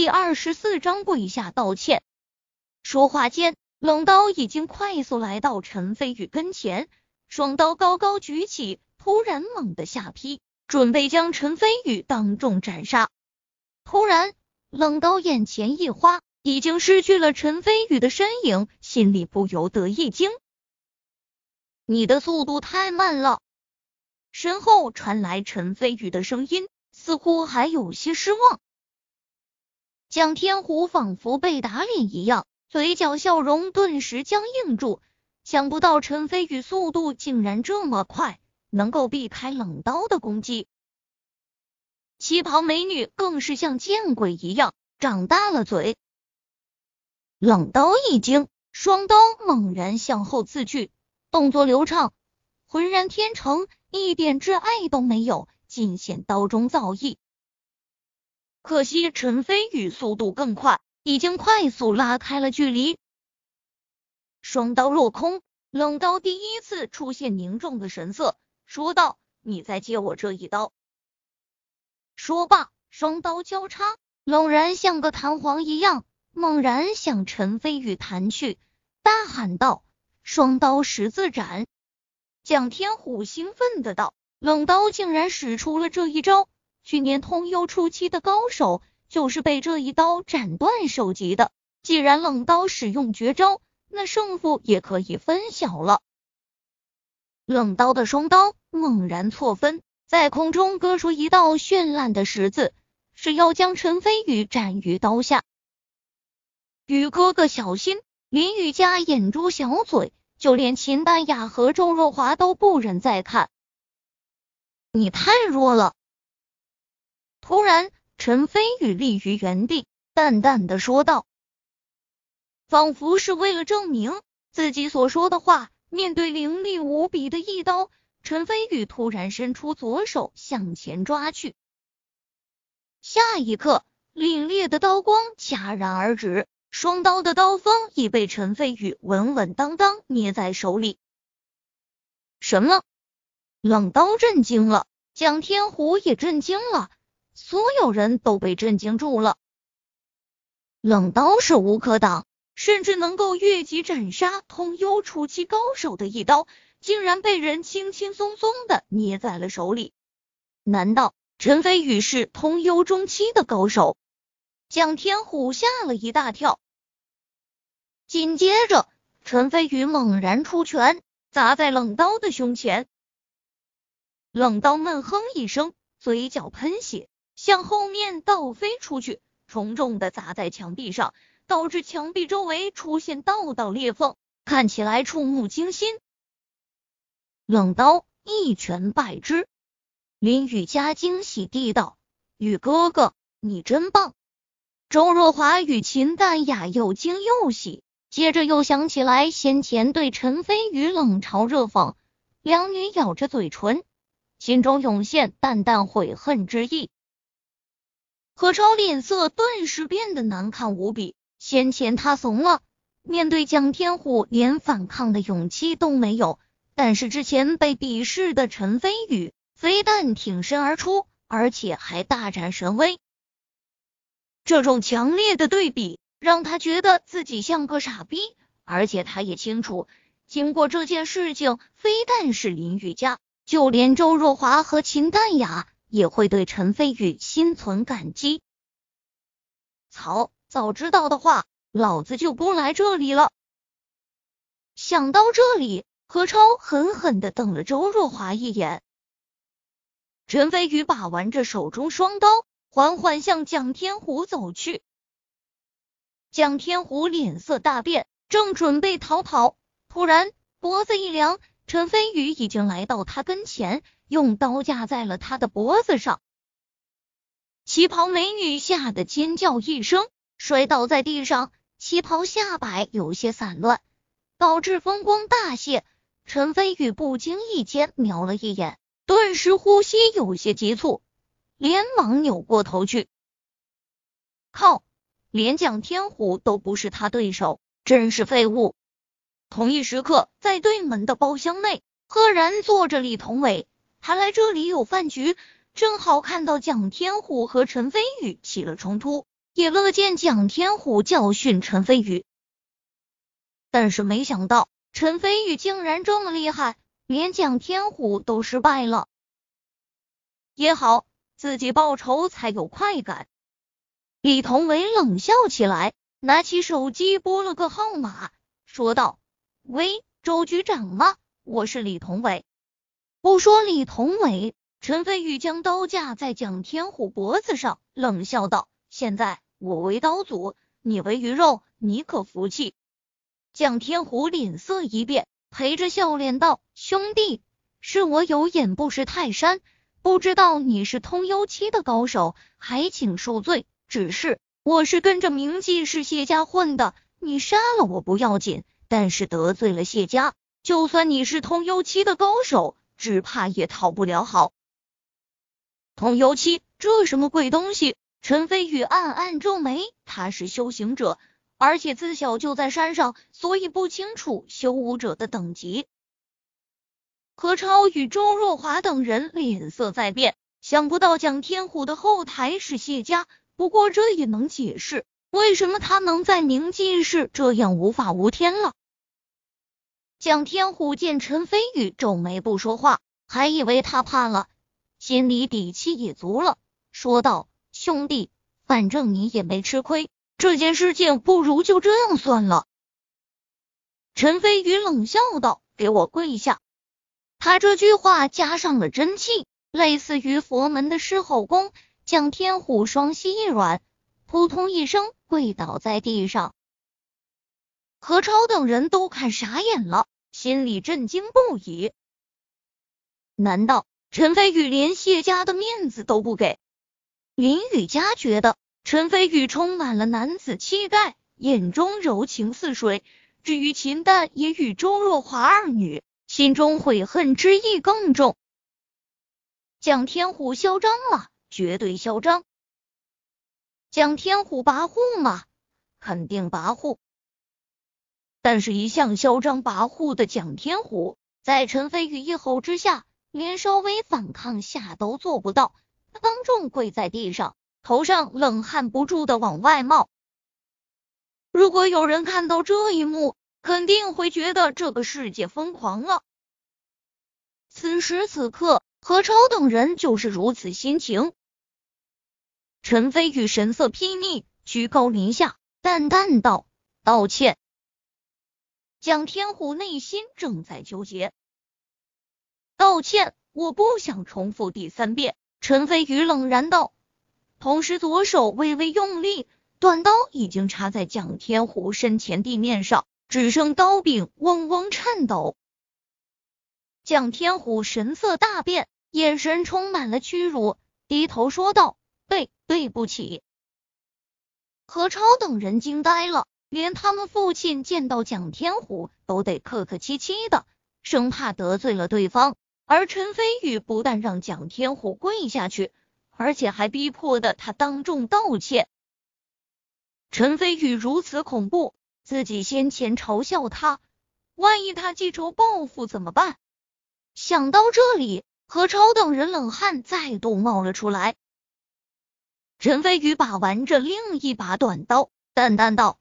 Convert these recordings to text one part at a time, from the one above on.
第二十四章跪下道歉。说话间，冷刀已经快速来到陈飞宇跟前，双刀高高举起，突然猛地下劈，准备将陈飞宇当众斩杀。突然，冷刀眼前一花，已经失去了陈飞宇的身影，心里不由得一惊：“你的速度太慢了。”身后传来陈飞宇的声音，似乎还有些失望。蒋天虎仿佛被打脸一样，嘴角笑容顿时僵硬住。想不到陈飞宇速度竟然这么快，能够避开冷刀的攻击。旗袍美女更是像见鬼一样，张大了嘴。冷刀一惊，双刀猛然向后刺去，动作流畅，浑然天成。一点挚爱都没有，尽显刀中造诣。可惜陈飞宇速度更快，已经快速拉开了距离。双刀落空，冷刀第一次出现凝重的神色，说道：“你再接我这一刀。”说罢，双刀交叉，冷然像个弹簧一样，猛然向陈飞宇弹去，大喊道：“双刀十字斩！”蒋天虎兴奋的道：“冷刀竟然使出了这一招！去年通幽初期的高手就是被这一刀斩断手级的。既然冷刀使用绝招，那胜负也可以分晓了。”冷刀的双刀猛然错分，在空中割出一道绚烂的十字，是要将陈飞宇斩于刀下。宇哥哥小心！林雨佳眼珠小嘴。就连秦丹雅和周若华都不忍再看，你太弱了。突然，陈飞宇立于原地，淡淡的说道，仿佛是为了证明自己所说的话。面对凌厉无比的一刀，陈飞宇突然伸出左手向前抓去，下一刻，凛冽的刀光戛然而止。双刀的刀锋已被陈飞宇稳稳当当捏在手里。什么？冷刀震惊了，蒋天虎也震惊了，所有人都被震惊住了。冷刀是无可挡，甚至能够越级斩杀通幽初期高手的一刀，竟然被人轻轻松松的捏在了手里。难道陈飞宇是通幽中期的高手？蒋天虎吓了一大跳，紧接着陈飞宇猛然出拳，砸在冷刀的胸前。冷刀闷哼一声，嘴角喷血，向后面倒飞出去，重重的砸在墙壁上，导致墙壁周围出现道道裂缝，看起来触目惊心。冷刀一拳败之。林雨佳惊喜地道：“雨哥哥，你真棒！”周若华与秦淡雅又惊又喜，接着又想起来先前对陈飞宇冷嘲热讽，两女咬着嘴唇，心中涌现淡淡悔恨之意。何超脸色顿时变得难看无比，先前他怂了，面对蒋天虎连反抗的勇气都没有，但是之前被鄙视的陈飞宇非但挺身而出，而且还大展神威。这种强烈的对比让他觉得自己像个傻逼，而且他也清楚，经过这件事情，非但是林雨佳，就连周若华和秦淡雅也会对陈飞宇心存感激。操！早知道的话，老子就不来这里了。想到这里，何超狠狠的瞪了周若华一眼。陈飞宇把玩着手中双刀。缓缓向蒋天虎走去，蒋天虎脸色大变，正准备逃跑，突然脖子一凉，陈飞宇已经来到他跟前，用刀架在了他的脖子上。旗袍美女吓得尖叫一声，摔倒在地上，旗袍下摆有些散乱，导致风光大泄。陈飞宇不经意间瞄了一眼，顿时呼吸有些急促。连忙扭过头去，靠！连蒋天虎都不是他对手，真是废物。同一时刻，在对门的包厢内，赫然坐着李同伟，还来这里有饭局，正好看到蒋天虎和陈飞宇起了冲突，也乐见蒋天虎教训陈飞宇，但是没想到陈飞宇竟然这么厉害，连蒋天虎都失败了。也好，自己报仇才有快感。李同伟冷笑起来，拿起手机拨了个号码，说道：“喂，周局长吗？我是李同伟。”不说李同伟，陈飞宇将刀架在蒋天虎脖子上，冷笑道：“现在我为刀俎，你为鱼肉，你可服气？”蒋天虎脸色一变，陪着笑脸道：“兄弟，是我有眼不识泰山，不知道你是通幽期的高手，还请恕罪。”只是我是跟着明记是谢家混的，你杀了我不要紧，但是得罪了谢家，就算你是通幽期的高手，只怕也讨不了好。通幽期这什么鬼东西？陈飞宇暗暗皱眉，他是修行者，而且自小就在山上，所以不清楚修武者的等级。何超与周若华等人脸色在变，想不到蒋天虎的后台是谢家。不过这也能解释为什么他能在明记市这样无法无天了。蒋天虎见陈飞宇皱眉不说话，还以为他怕了，心里底气也足了，说道：“兄弟，反正你也没吃亏，这件事情不如就这样算了。”陈飞宇冷笑道：“给我跪下！”他这句话加上了真气，类似于佛门的狮吼功。蒋天虎双膝一软，扑通一声跪倒在地上。何超等人都看傻眼了，心里震惊不已。难道陈飞宇连谢家的面子都不给？林雨佳觉得陈飞宇充满了男子气概，眼中柔情似水。至于秦淡也与周若华二女，心中悔恨之意更重。蒋天虎嚣张了。绝对嚣张！蒋天虎跋扈吗？肯定跋扈。但是，一向嚣张跋扈的蒋天虎，在陈飞宇一吼之下，连稍微反抗下都做不到，当众跪在地上，头上冷汗不住的往外冒。如果有人看到这一幕，肯定会觉得这个世界疯狂了。此时此刻，何超等人就是如此心情。陈飞宇神色睥睨，居高临下，淡淡道：“道歉。”蒋天虎内心正在纠结，道歉，我不想重复第三遍。陈飞宇冷然道，同时左手微微用力，短刀已经插在蒋天虎身前地面上，只剩刀柄嗡嗡颤抖。蒋天虎神色大变，眼神充满了屈辱，低头说道。对，对不起。何超等人惊呆了，连他们父亲见到蒋天虎都得客客气气的，生怕得罪了对方。而陈飞宇不但让蒋天虎跪下去，而且还逼迫的他当众道歉。陈飞宇如此恐怖，自己先前嘲笑他，万一他记仇报复怎么办？想到这里，何超等人冷汗再度冒了出来。陈飞宇把玩着另一把短刀，淡淡道：“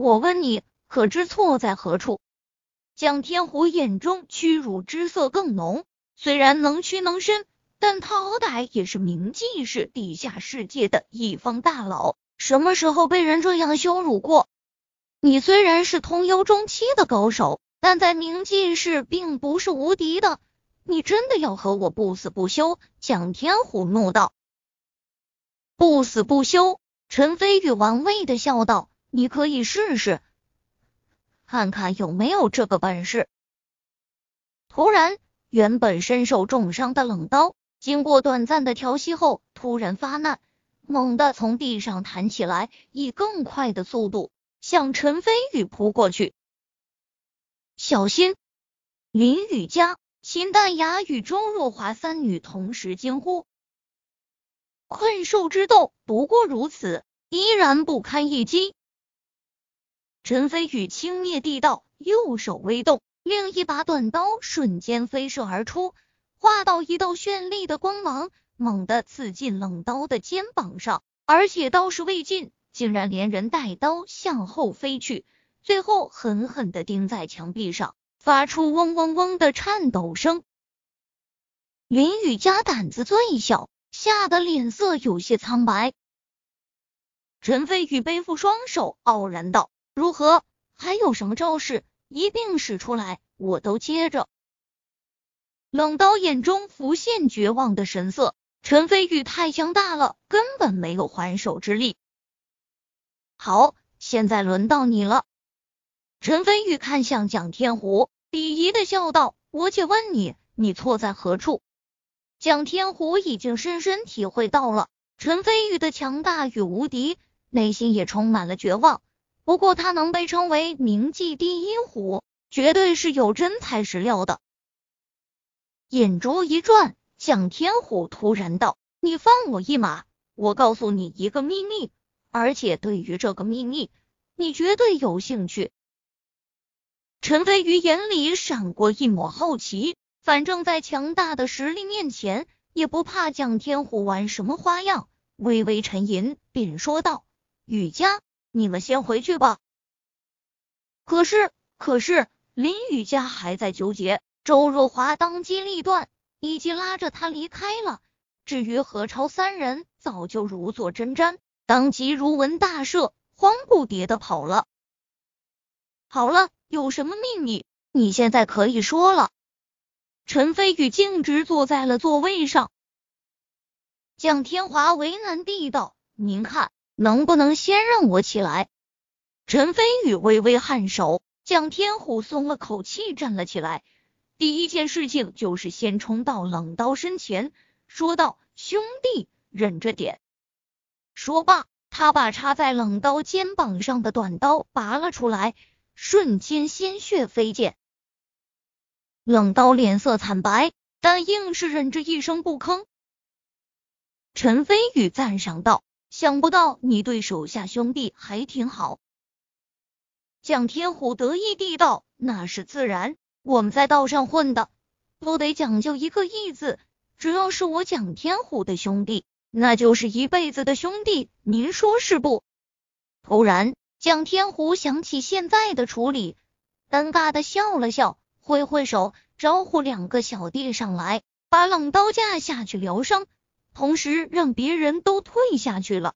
我问你，可知错在何处？”蒋天虎眼中屈辱之色更浓。虽然能屈能伸，但他好歹也是明记市地下世界的一方大佬，什么时候被人这样羞辱过？你虽然是通幽中期的高手，但在明记市并不是无敌的。你真的要和我不死不休？蒋天虎怒道。不死不休，陈飞宇玩味的笑道：“你可以试试，看看有没有这个本事。”突然，原本身受重伤的冷刀，经过短暂的调息后，突然发难，猛地从地上弹起来，以更快的速度向陈飞宇扑过去。小心！林雨佳、秦淡雅与周若华三女同时惊呼。困兽之斗不过如此，依然不堪一击。陈飞宇轻蔑地道，右手微动，另一把短刀瞬间飞射而出，化到一道绚丽的光芒，猛地刺进冷刀的肩膀上。而且刀势未尽，竟然连人带刀向后飞去，最后狠狠的钉在墙壁上，发出嗡嗡嗡的颤抖声。林雨佳胆子最小，吓得脸色有些苍白。陈飞宇背负双手，傲然道：“如何？还有什么招式？一并使出来，我都接着。”冷刀眼中浮现绝望的神色。陈飞宇太强大了，根本没有还手之力。好，现在轮到你了。陈飞宇看向蒋天虎，鄙夷的笑道：“我且问你，你错在何处？”蒋天虎已经深深体会到了陈飞宇的强大与无敌，内心也充满了绝望。不过他能被称为名记第一虎，绝对是有真材实料的。眼珠一转。蒋天虎突然道：“你放我一马，我告诉你一个秘密，而且对于这个秘密，你绝对有兴趣。”陈飞宇眼里闪过一抹好奇，反正在强大的实力面前，也不怕蒋天虎玩什么花样。微微沉吟，便说道：“雨佳，你们先回去吧。”可是，可是林雨佳还在纠结，周若华当机立断。已经拉着他离开了。至于何超三人，早就如坐针毡，当即如闻大赦，慌不迭的跑了。好了，有什么秘密，你现在可以说了。陈飞宇径直坐在了座位上。蒋天华为难地道：“您看，能不能先让我起来？”陈飞宇微微颔首，蒋天虎松了口气，站了起来。第一件事情就是先冲到冷刀身前，说道：“兄弟，忍着点。”说罢，他把插在冷刀肩膀上的短刀拔了出来，瞬间鲜血飞溅。冷刀脸色惨白，但硬是忍着一声不吭。陈飞宇赞赏道：“想不到你对手下兄弟还挺好。”蒋天虎得意地道：“那是自然。”我们在道上混的，都得讲究一个义字。只要是我蒋天虎的兄弟，那就是一辈子的兄弟。您说是不？突然，蒋天虎想起现在的处理，尴尬的笑了笑，挥挥手招呼两个小弟上来，把冷刀架下去疗伤，同时让别人都退下去了。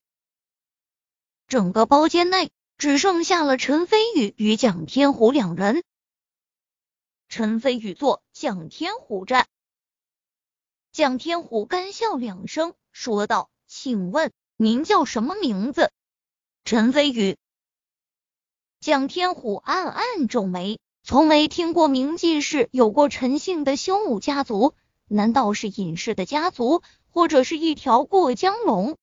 整个包间内只剩下了陈飞宇与蒋天虎两人。陈飞宇坐，蒋天虎站。蒋天虎干笑两声，说道：“请问您叫什么名字？”陈飞宇。蒋天虎暗暗皱眉，从没听过名记是有过陈姓的修武家族，难道是隐士的家族，或者是一条过江龙？